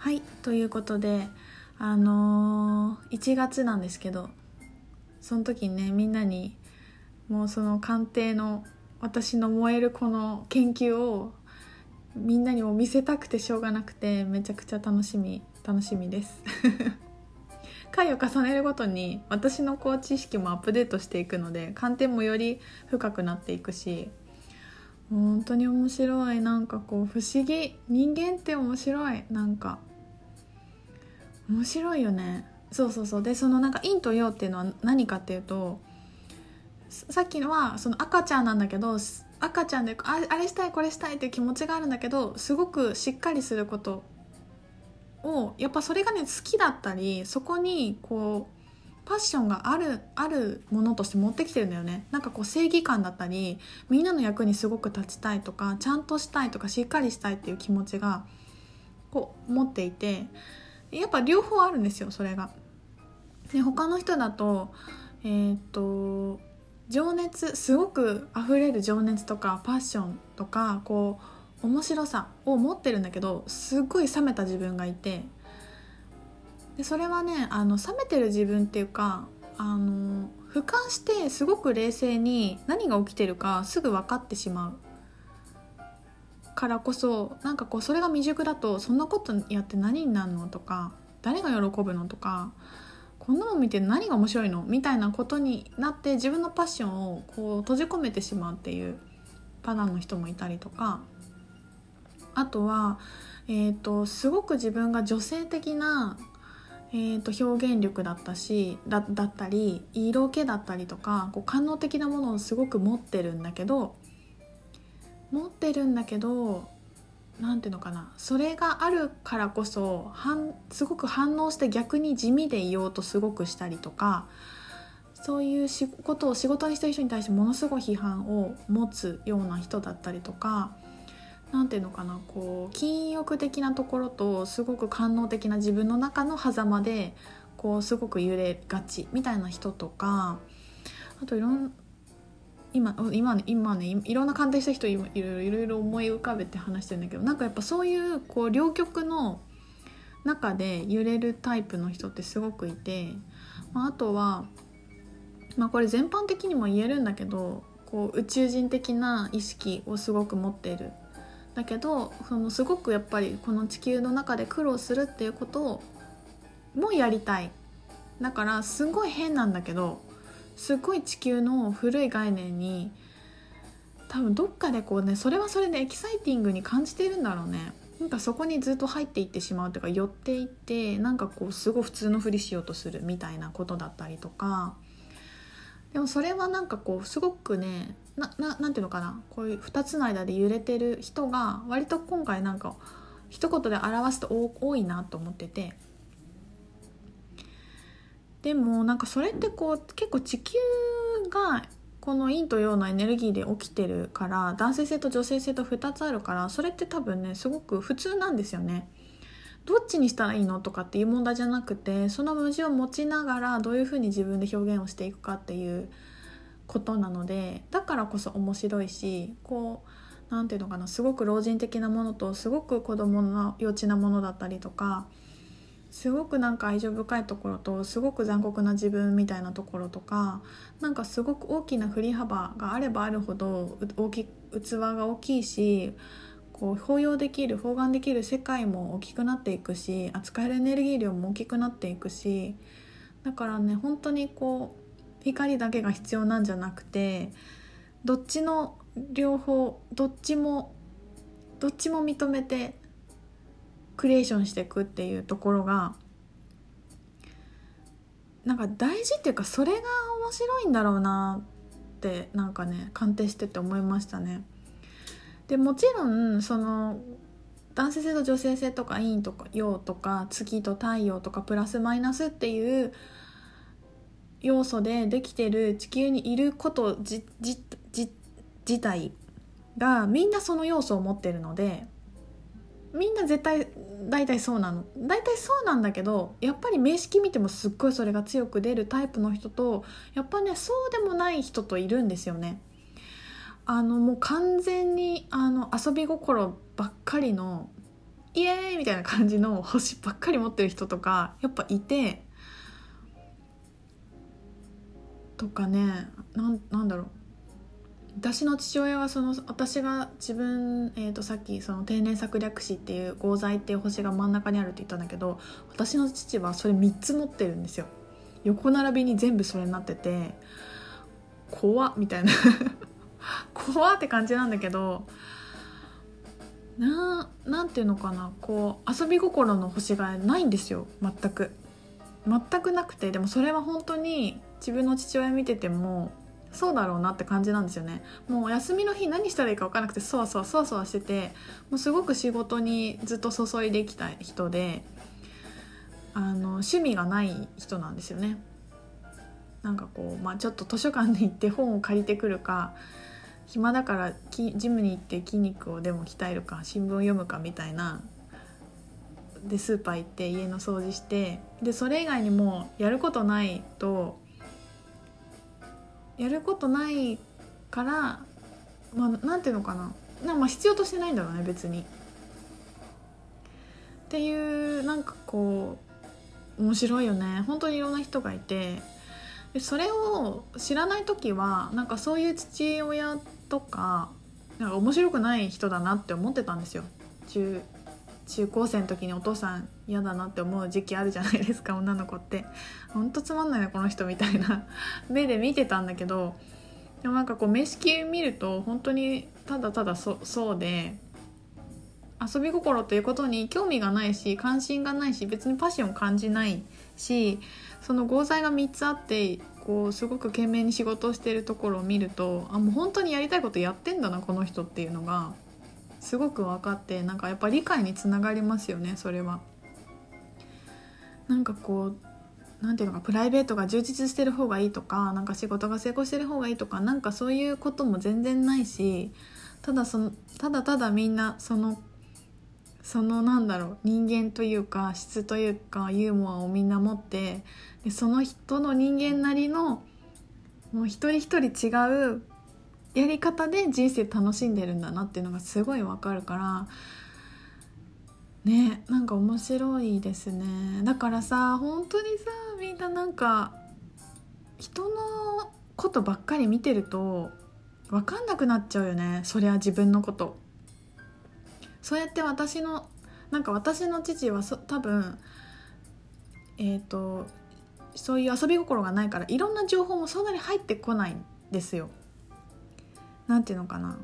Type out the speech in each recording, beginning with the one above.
はいということであのー、1月なんですけどその時にねみんなにもうその鑑定の私の燃えるこの研究をみんなにも見せたくてしょうがなくてめちゃくちゃ楽しみ楽しみです。回を重ねるごとに私のこう知識もアップデートしていくので観点もより深くなっていくし本当に面白い。なんかこう不思議。人間って面白い。なんか面白いよね。そうそうそう。でそのなんか陰と陽っていうのは何かっていうとさっきのはその赤ちゃんなんだけど赤ちゃんであれしたいこれしたいっていう気持ちがあるんだけどすごくしっかりすることをやっぱそれがね好きだったりそこにこうパッションがあるあるものとして持ってきてるんだよね。なんかこう正義感だったりみんなの役にすごく立ちたいとかちゃんとしたいとかしっかりしたいっていう気持ちがこう持っていてやっぱ両方あるんですよそれが。で他の人だとえっ、と情熱すごく溢れる情熱とかパッションとかこう面白さを持ってるんだけどすっごい冷めた自分がいてでそれはねあの冷めてる自分っていうかあの俯瞰してすごく冷静に何が起きてるかすぐ分かってしまうからこそなんかこうそれが未熟だとそんなことやって何になるのとか誰が喜ぶのとかこんなの見て何が面白いのみたいなことになって自分のパッションをこう閉じ込めてしまうっていうパターンの人もいたりとか。あとは、えーと、すごく自分が女性的なえーと、表現力だったしだだったり色気だったりとかこう官能的なものをすごく持ってるんだけど持ってるんだけど何ていうのかなそれがあるからこそすごく反応して逆に地味でいようとすごくしたりとかそういう仕事を仕事にしてる人に対してものすごい批判を持つような人だったりとか何ていうのかなこう禁欲的なところとすごく官能的な自分の中の狭間でこうすごく揺れがちみたいな人とかあといろん今今ね今ねいろんな鑑定した人いろいろいろいろ思い浮かべて話してるんだけどなんかやっぱそういうこう両極の中で揺れるタイプの人ってすごくいて、まあ、あとは、まあ、これ全般的にも言えるんだけどこう宇宙人的な意識をすごく持っている。だけどそのすごくやっぱりこの地球の中で苦労するっていうことをもやりたい。だからすごい変なんだけどすごい地球の古い概念に多分どっかでこうねそれはそれでエキサイティングに感じてるんだろうね。なんかそこにずっと入っていってしまうというか寄っていってなんかこうすごい普通のふりしようとするみたいなことだったりとか。でもそれはなんかこうすごくねなななんていうのかな。こういう2つの間で揺れてる人が割と今回なんか一言で表すと多いなと思ってて。でもなんかそれってこう結構地球がこの陰と陽のエネルギーで起きてるから男性性と女性性と2つあるからそれって多分ねすごく普通なんですよね。どっちにしたらいいのとかっていう問題じゃなくてその矛盾を持ちながらどういうふうに自分で表現をしていくかっていうことなのでだからこそ面白いしこう何て言うのかなすごく老人的なものとすごく子供の幼稚なものだったりとかすごくなんか愛情深いところとすごく残酷な自分みたいなところとかなんかすごく大きな振り幅があればあるほど大き器が大きいしこう包容できる包含できる世界も大きくなっていくし扱えるエネルギー量も大きくなっていくしだからね本当にこう光だけが必要なんじゃなくてどっちの両方どっちもどっちも認めてクリエーションしていくっていうところがなんか大事っていうかそれが面白いんだろうなってなんかね鑑定してて思いましたね。でもちろんその男性性と女性性とか陰とか陽とか月と太陽とかプラスマイナスっていう要素でできてる地球にいること自体がみんなその要素を持ってるのでみんな絶対大体そうなの大体そうなんだけどやっぱり名式見てもすっごいそれが強く出るタイプの人とやっぱねそうでもない人といるんですよね。あのもう完全にあの遊び心ばっかりのイエーイみたいな感じの星ばっかり持ってる人とかやっぱいてとかねなんなんだろう私の父親はその私が自分、えー、とさっきその定年策略士っていう合材っていう星が真ん中にあるって言ったんだけど私の父はそれ3つ持ってるんですよ。横並びに全部それになってて怖っみたいな。怖って感じなんだけどななんていうのかな。こう遊び心の星がないんですよ。全く。全くなくて。でもそれは本当に自分の父親見ててもそうだろうなって感じなんですよね。もう休みの日何したらいいか分からなくてそわそわそわそわしててもうすごく仕事にずっと注いできた人であの趣味がない人なんですよね。なんかこう、まあ、ちょっと図書館に行って本を借りてくるか暇だからジムに行って筋肉をでも鍛えるか新聞を読むかみたいなでスーパー行って家の掃除してでそれ以外にもやることないとやることないからまあなんていうのかな。なまあ必要としてないんだろうね別に。っていうなんかこう面白いよね。本当にいろんな人がいて。でそれを知らない時はなんかそういう父親とかなんか面白くない人だなって思ってたんですよ。中中高生の時にお父さん嫌だなって思う時期あるじゃないですか 女の子って。ほんとつまんないなこの人みたいな。目で見てたんだけど。でもなんかこう面識見ると本当にただただそそうで遊び心ということに興味がないし関心がないし別にパッションを感じないしその合材が3つあってこうすごく懸命に仕事をしてるところを見るとあもう本当にやりたいことやってんだなこの人っていうのが。すごく分かってなんかやっぱ理解につながりますよねそれは。なんかこうなんていうのかプライベートが充実してる方がいいとかなんか仕事が成功してる方がいいとかなんかそういうことも全然ないしただそのただただみんなそのそのなんだろう人間というか質というかユーモアをみんな持ってでその人の人間なりのもう一人一人違うやり方で人生楽しんでるんだなっていうのがすごいわかるからねなんか面白いですね。だからさ本当にさみんななんか人のことばっかり見てると分かんなくなっちゃうよね。そりゃ自分のこと。そうやって私のなんか私の父はそ多分えっ、ー、とそういう遊び心がないからいろんな情報もそんなに入ってこないんですよ。何て言うのかな。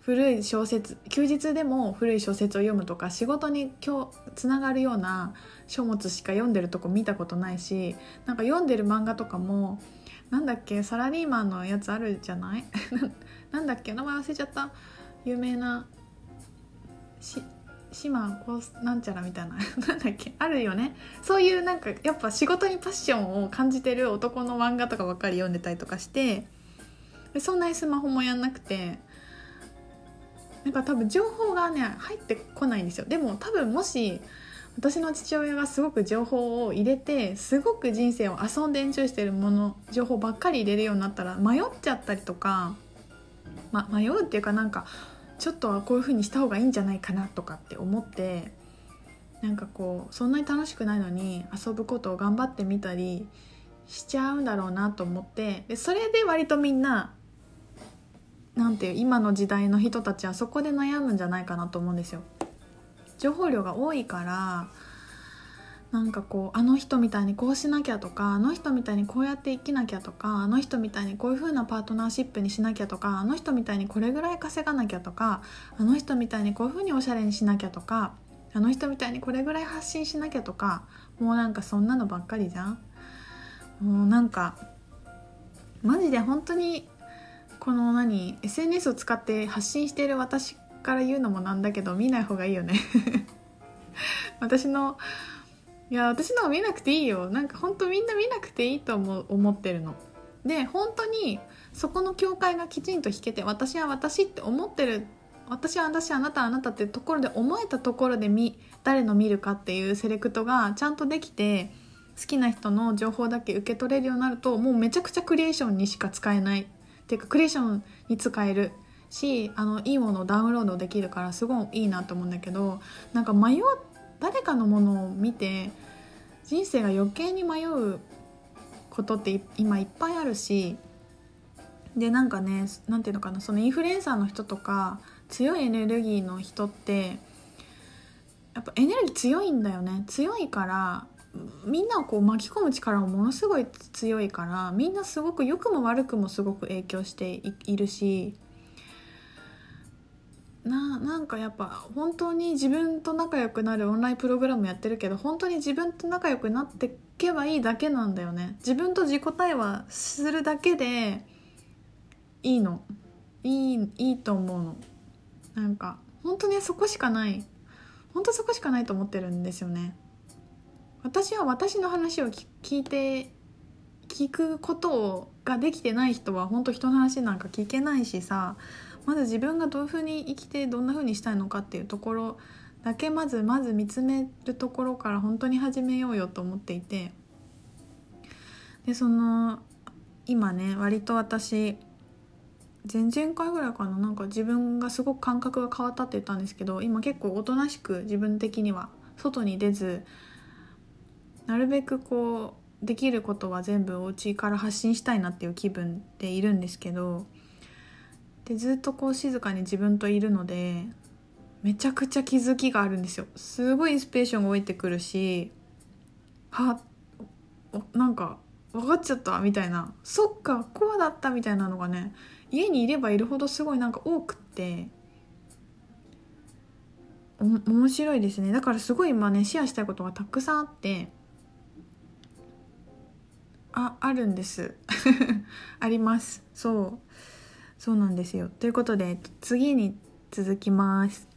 古い小説休日でも古い小説を読むとか仕事に今日つながるような書物しか読んでるとこ見たことないしなんか読んでる漫画とかもなんだっけサラリーマンのやつあるじゃない？なんだっけ名前忘れちゃった。有名なし島こうなんちゃらみたいな。なんだっけあるよね。そういうなんかやっぱ仕事にパッションを感じてる男の漫画とかばっかり読んでたりとかしてそんなにスマホもやんなくて。なんか多分情報がね入ってこないんですよ。でも多分もし私の父親がすごく情報を入れてすごく人生を遊んでエンジョイしてるもの情報ばっかり入れるようになったら迷っちゃったりとか、ま、迷うっていうかなんかちょっとはこういう風にした方がいいんじゃないかなとかって思ってなんかこうそんなに楽しくないのに遊ぶことを頑張ってみたりしちゃうんだろうなと思ってでそれで割とみんななんていう今の時代の人たちはそこで悩むんじゃないかなと思うんですよ。情報量が多いからなんかこうあの人みたいにこうしなきゃとかあの人みたいにこうやって生きなきゃとかあの人みたいにこういう風なパートナーシップにしなきゃとかあの人みたいにこれぐらい稼がなきゃとかあの人みたいにこういう風におしゃれにしなきゃとかあの人みたいにこれぐらい発信しなきゃとかもうなんかそんなのばっかりじゃんもうなんかマジで本当にこの何 SNS を使って発信している私から言うのもなんだけど見ない方がいいよね。私のいや私の見なくていいよ。なんか本当みんな見なくていいと思思ってるの。で本当にそこの境界がきちんと引けて私は私って思ってる私は私あなたあなたってところで思えたところで見誰の見るかっていうセレクトがちゃんとできて好きな人の情報だけ受け取れるようになるともうめちゃくちゃクリエーションにしか使えない。ていうかクリエーションに使えるしあのいいものをダウンロードできるからすごいいいなと思うんだけどなんか迷う誰かのものを見て人生が余計に迷うことって今いっぱいあるしでなんかね何ていうのかなそのインフルエンサーの人とか強いエネルギーの人ってやっぱエネルギー強いんだよね。強いからみんなをこう巻き込む力もものすごい強いからみんなすごく良くも悪くもすごく影響しているしななんかやっぱ本当に自分と仲良くなるオンラインプログラムやってるけど本当に自分と仲良くなっていけばいいだけなんだよね。自分と自己対話するだけでいいの。いいいいと思うの。なんか本当にそこしかない。本当そこしかないと思ってるんですよね。私は私の話を聞いて聞くことができてない人は本当人の話なんか聞けないしさまず自分がどういうふうに生きてどんなふうにしたいのかっていうところだけまずまず見つめるところから本当に始めようよと思っていてでその今ね割と私前々回ぐらいかななんか自分がすごく感覚が変わったって言ったんですけど今結構おとなしく自分的には外に出ずなるべくこうできることは全部お家から発信したいなっていう気分でいるんですけどでずっとこう静かに自分といるのでめちゃくちゃ気づきがあるんですよ。すごいインスピレーションが降りてくるしはなんか分かっちゃったみたいな。そっかこうだったみたいなのがね家にいればいるほどすごいなんか多くって面白いですね。だからすごい今ねシェアしたいことがたくさんあってああるんです。あります。そう。そうなんですよ。ということで次に続きます。